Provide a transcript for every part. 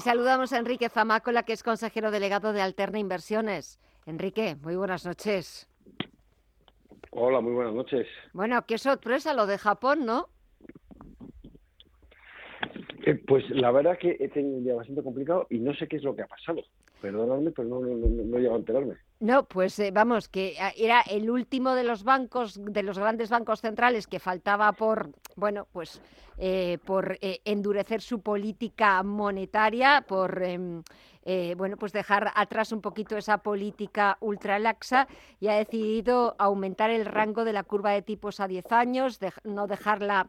Y saludamos a Enrique Zamácola, que es consejero delegado de Alterna Inversiones. Enrique, muy buenas noches. Hola, muy buenas noches. Bueno, qué sorpresa lo de Japón, ¿no? Eh, pues la verdad que he tenido un día bastante complicado y no sé qué es lo que ha pasado. Perdonadme, pero no, no, no, he llegado a enterarme. No, pues eh, vamos, que ah, era el último de los bancos, de los grandes bancos centrales que faltaba por, bueno, pues eh, por endurecer su política monetaria, por em, bueno, pues dejar atrás un poquito esa política ultralaxa y ha decidido aumentar el rango de la curva de tipos a 10 años, no dejarla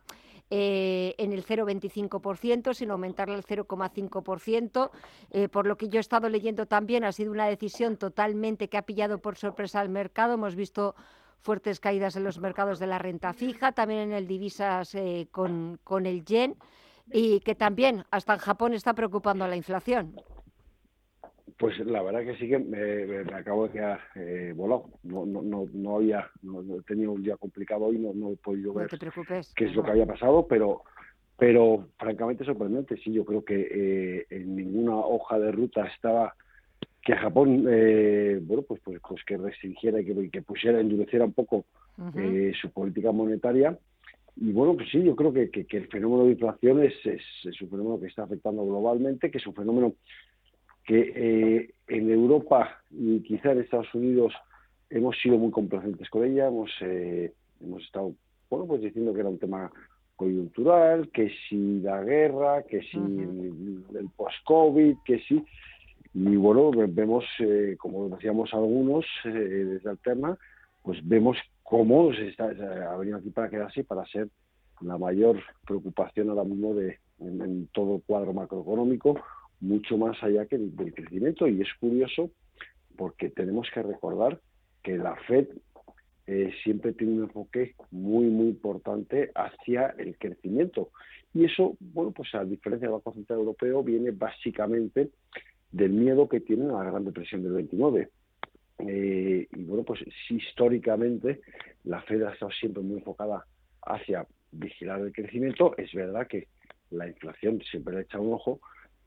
eh, en el 0,25%, sino aumentarla al 0,5%. Eh, por lo que yo he estado leyendo también, ha sido una decisión totalmente que ha pillado por sorpresa al mercado. Hemos visto fuertes caídas en los mercados de la renta fija, también en el divisas eh, con, con el yen, y que también hasta en Japón está preocupando la inflación. Pues la verdad que sí que me, acabo de quedar eh, volado. No, no, no, no había, no, he tenido un día complicado hoy, no, no he podido ver qué es lo que había pasado, pero pero francamente sorprendente. Sí, yo creo que eh, en ninguna hoja de ruta estaba que Japón, eh, bueno, pues, pues, pues que restringiera y que, que pusiera, endureciera un poco eh, su política monetaria. Y bueno, pues sí, yo creo que, que, el fenómeno de inflación es, es, es, un fenómeno que está afectando globalmente, que es un fenómeno que eh, en Europa y quizá en Estados Unidos hemos sido muy complacientes con ella, hemos, eh, hemos estado bueno, pues diciendo que era un tema coyuntural, que si la guerra, que si el, post-COVID, que sí. Y bueno, vemos, eh, como decíamos algunos desde Alterna, pues vemos cómo se está, ha venido aquí para quedarse para ser la mayor preocupación ahora mismo de, en todo el cuadro macroeconómico, mucho más allá que del crecimiento. Y es curioso porque tenemos que recordar que la Fed eh, siempre tiene un enfoque muy, muy importante hacia el crecimiento. Y eso, bueno, pues a diferencia del Banco Central Europeo, viene básicamente del miedo que tienen a la Gran Depresión del 29. Eh, y bueno, pues históricamente la Fed ha estado siempre muy enfocada hacia vigilar el crecimiento. Es verdad que la inflación siempre le echa un ojo,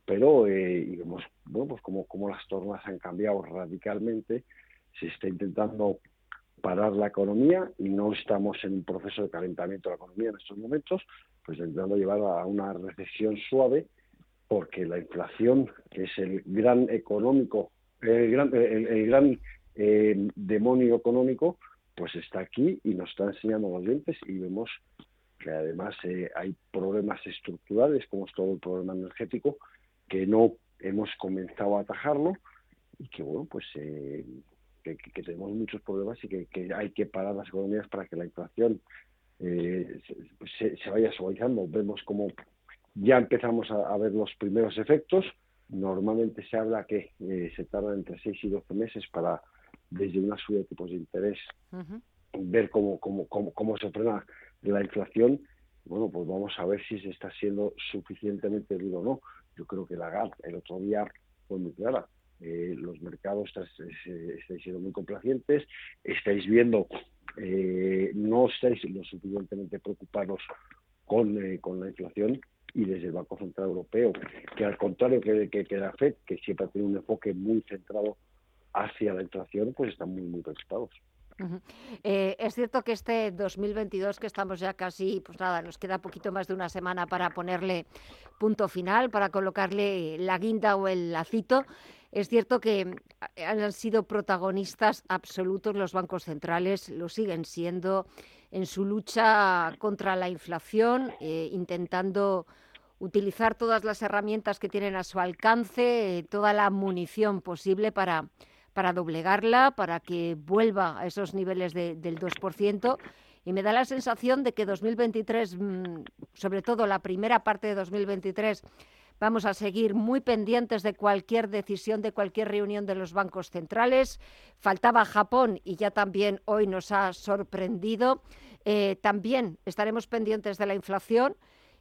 pero eh, y vemos bueno, pues como, las tornas han cambiado radicalmente, se está intentando parar la economía y no estamos en un proceso de calentamiento de la economía en estos momentos, pues intentando llevar a una recesión suave, porque la inflación, que es el gran económico, el gran, el, gran eh, demonio económico, pues está aquí y nos está enseñando los dientes y vemos que además eh, hay problemas estructurales, como es todo el problema energético, que no hemos comenzado a atajarlo y que bueno pues eh, que, tenemos muchos problemas y que, hay que parar las economías para que la inflación eh, se, se, vaya suavizando. Vemos como ya empezamos a, ver los primeros efectos. Normalmente se habla que eh, se tarda entre 6 y 12 meses para desde una subida de tipos de interés ver cómo, cómo, cómo, cómo se frena la inflación. Bueno, pues vamos a ver si se está siendo suficientemente duro o no. Yo creo que la GAP el otro día fue muy clara. Eh, los mercados estáis siendo muy complacientes, estáis viendo, eh, no estáis lo suficientemente preocupados con, eh, con la inflación y desde el Banco Central Europeo, que al contrario que, que, que la FED, que siempre tiene un enfoque muy centrado hacia la inflación, pues están muy, muy preocupados. Eh, es cierto que este 2022, que estamos ya casi, pues nada, nos queda poquito más de una semana para ponerle punto final, para colocarle la guinda o el lacito. Es cierto que han sido protagonistas absolutos los bancos centrales, lo siguen siendo en su lucha contra la inflación, eh, intentando utilizar todas las herramientas que tienen a su alcance, eh, toda la munición posible para para doblegarla, para que vuelva a esos niveles del 2%. Y me da la sensación de que 2023, mm, sobre todo la primera parte de 2023, vamos a seguir muy pendientes de cualquier decisión, de cualquier reunión de los bancos centrales. Faltaba Japón y ya también hoy nos ha sorprendido. Eh, también estaremos pendientes de la inflación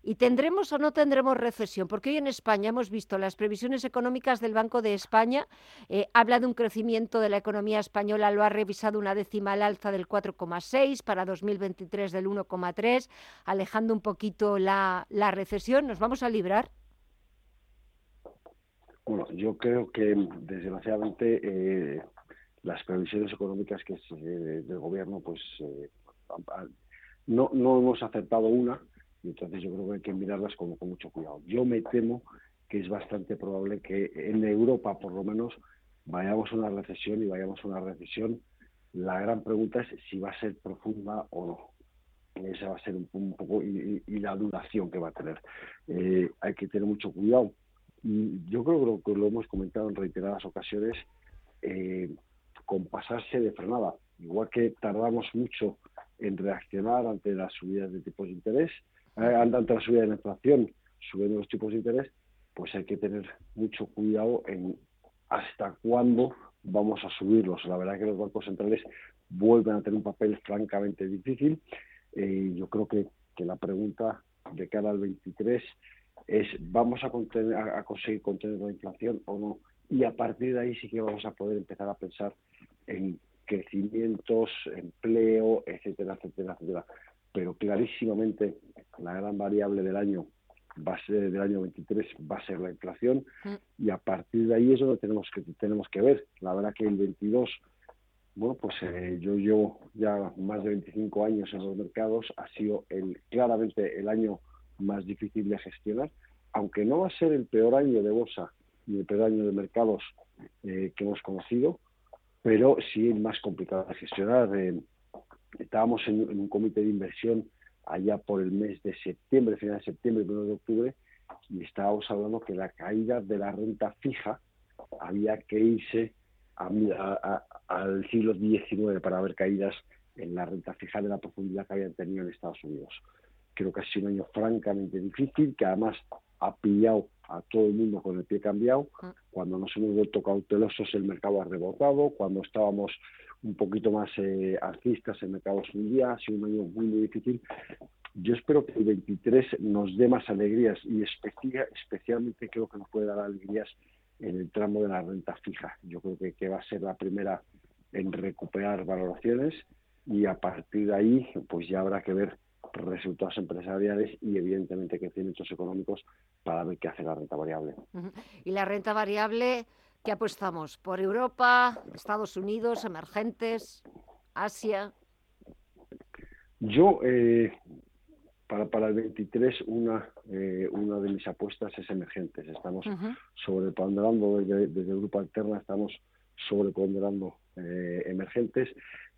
¿Y tendremos o no tendremos recesión? Porque hoy en España hemos visto las previsiones económicas del Banco de España, eh, habla de un crecimiento de la economía española, lo ha revisado una décima al alza del 4,6 para 2023 del 1,3, alejando un poquito la, recesión. ¿Nos vamos a librar? Bueno, yo creo que desgraciadamente eh, las previsiones económicas que del gobierno, pues eh, no, no hemos aceptado una, y entonces yo creo que hay que mirarlas con, mucho cuidado. Yo me temo que es bastante probable que en Europa, por lo menos, vayamos a una recesión y vayamos a una recesión. La gran pregunta es si va a ser profunda o no. Esa va a ser un, poco y, la duración que va a tener. Eh, hay que tener mucho cuidado. Y yo creo que lo hemos comentado en reiteradas ocasiones, eh, con pasarse de frenada. Igual que tardamos mucho en reaccionar ante las subidas de tipos de interés, ante la subida de la inflación, subiendo los tipos de interés, pues hay que tener mucho cuidado en hasta cuándo vamos a subirlos. La verdad que los bancos centrales vuelven a tener un papel francamente difícil. Eh, yo creo que, que, la pregunta de cara al 23 es, ¿vamos a, contener, a, conseguir contener la inflación o no? Y a partir de ahí sí que vamos a poder empezar a pensar en crecimientos, empleo, etcétera, etcétera, etcétera. Pero clarísimamente la gran variable del año va a ser del año 23 va a ser la inflación mm. y a partir de ahí es donde tenemos que tenemos que ver la verdad que el 22 bueno pues eh, yo llevo ya más de 25 años en los mercados ha sido el claramente el año más difícil de gestionar aunque no va a ser el peor año de bolsa ni el peor año de mercados eh, que hemos conocido pero sí el más complicado de gestionar eh, estábamos en, en un comité de inversión allá por el mes de septiembre, final de septiembre, primero de octubre, y estábamos hablando que la caída de la renta fija había que irse al siglo XIX para ver caídas en la renta fija de la profundidad que habían tenido en Estados Unidos. Creo que ha sido un año francamente difícil, que además ha pillado a todo el mundo con el pie cambiado. Ah. Cuando nos hemos vuelto cautelosos, el mercado ha rebotado. Cuando estábamos un poquito más eh, alcistas, el mercado día Ha sido un año muy, muy difícil. Yo espero que el 23 nos dé más alegrías y especialmente creo que nos puede dar alegrías en el tramo de la renta fija. Yo creo que, que va a ser la primera en recuperar valoraciones y a partir de ahí pues ya habrá que ver resultados empresariales y evidentemente crecimientos económicos para ver qué hace la renta variable. Y la renta variable, ¿qué apostamos? ¿Por Europa, Estados Unidos, emergentes, Asia? Yo, eh, para, para el 23, una, eh, una de mis apuestas es emergentes. Estamos sobreponderando desde, desde Europa Alterna, estamos sobreponderando eh, emergentes.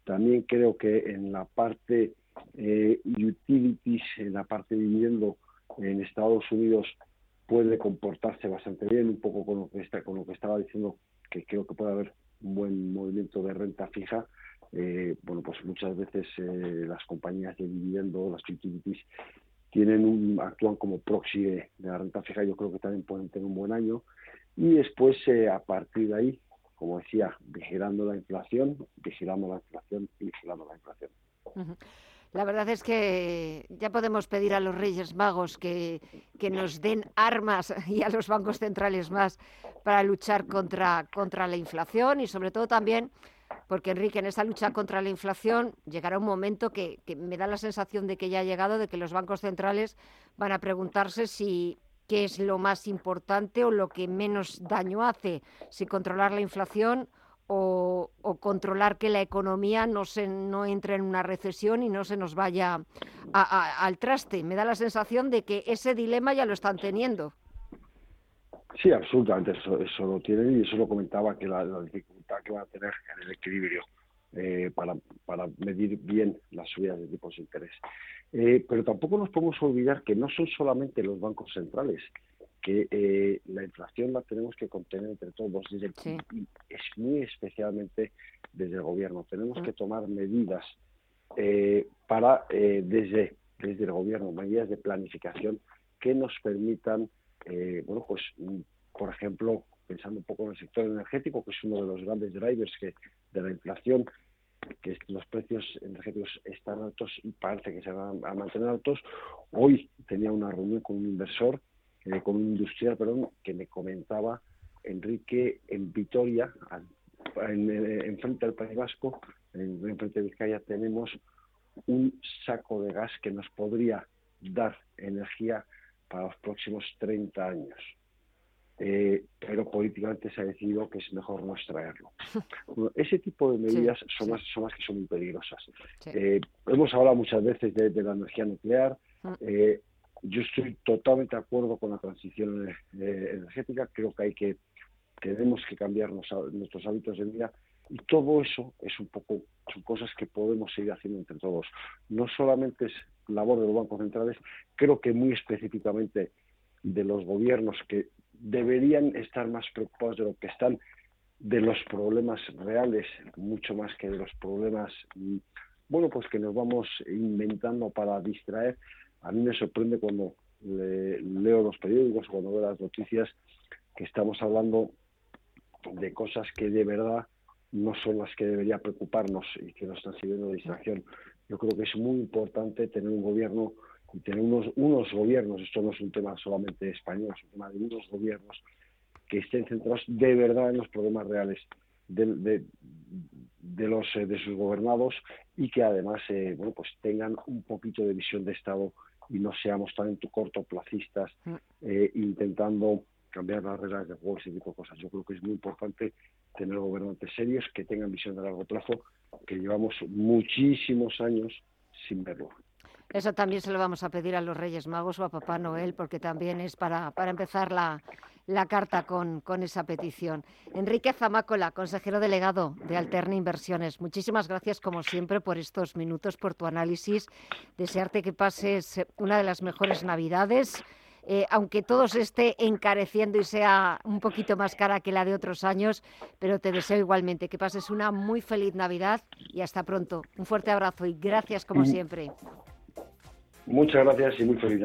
También creo que en la parte eh, utilities en la parte de dividendo en Estados Unidos puede comportarse bastante bien, un poco con lo que está, con lo que estaba diciendo, que creo que puede haber un buen movimiento de renta fija. Eh, bueno, pues muchas veces eh, las compañías de dividendo, las utilities, tienen un, actúan como proxy de, la renta fija. Yo creo que también pueden tener un buen año. Y después, eh, a partir de ahí, como decía, vigilando la inflación, vigilando la inflación y vigilando la inflación. La verdad es que ya podemos pedir a los Reyes Magos que, nos den armas y a los bancos centrales más para luchar contra, contra la inflación y sobre todo también porque Enrique, en esa lucha contra la inflación llegará un momento que, que, me da la sensación de que ya ha llegado, de que los bancos centrales van a preguntarse si qué es lo más importante o lo que menos daño hace, si controlar la inflación o, controlar que la economía no, se, no entre en una recesión y no se nos vaya al traste. Me da la sensación de que ese dilema ya lo están teniendo. Sí, absolutamente, eso, lo tienen y eso lo comentaba, que la, dificultad que van a tener en el equilibrio eh, para, para medir bien las subidas de tipos de interés. Eh, pero tampoco nos podemos olvidar que no son solamente los bancos centrales, que eh, la inflación la tenemos que contener entre todos, desde es muy especialmente desde el gobierno. Tenemos que mm. tomar medidas eh, para, eh, desde, desde el gobierno, medidas de planificación que nos permitan, bueno, pues, mm, por ejemplo, pensando un poco en el sector energético, que es uno de los grandes drivers que, de la inflación, que los precios energéticos están altos y parece que se van a mantener altos. Hoy tenía una reunión con un inversor eh, con un industrial, perdón, que me comentaba Enrique en Vitoria, en, en, frente al País Vasco, en, frente de Vizcaya, tenemos un saco de gas que nos podría dar energía para los próximos 30 años. eh, pero políticamente se ha decidido que es mejor no extraerlo. ese tipo de medidas son, Las, son las que son muy peligrosas. Eh, hemos hablado muchas veces de, la energía nuclear. Mm. Eh, yo estoy totalmente de acuerdo con la transición energética. Creo que hay que tenemos que cambiar nuestros hábitos de vida y todo eso es un poco son cosas que podemos seguir haciendo entre todos. No solamente es labor de los bancos centrales, creo que muy específicamente de los gobiernos que deberían estar más preocupados de lo que están de los problemas reales, mucho más que de los problemas, mm, bueno, pues que nos vamos inventando para distraer. A mí me sorprende cuando leo los periódicos, cuando veo las noticias, que estamos hablando de cosas que de verdad no son las que debería preocuparnos y que nos están sirviendo de distracción. Yo creo que es muy importante tener un gobierno y tener unos, unos gobiernos, esto no es un tema solamente español, es un tema de unos gobiernos que estén centrados de verdad en los problemas reales de, de, los eh, de sus gobernados y que además eh, bueno pues tengan un poquito de visión de estado y no seamos tan cortoplacistas mm. eh, intentando cambiar las reglas de juego ese tipo de cosas yo creo que es muy importante tener gobernantes serios que tengan visión de largo plazo que llevamos muchísimos años sin verlo eso también se lo vamos a pedir a los Reyes Magos o a Papá Noel, porque también es para, para empezar la, la carta con, con, esa petición. Enrique Zamácola, consejero delegado de Alterna Inversiones, muchísimas gracias como siempre por estos minutos, por tu análisis. Desearte que pases una de las mejores Navidades. Eh, aunque todo se esté encareciendo y sea un poquito más cara que la de otros años, pero te deseo igualmente que pases una muy feliz Navidad y hasta pronto. Un fuerte abrazo y gracias como siempre. Muchas gracias y muy feliz.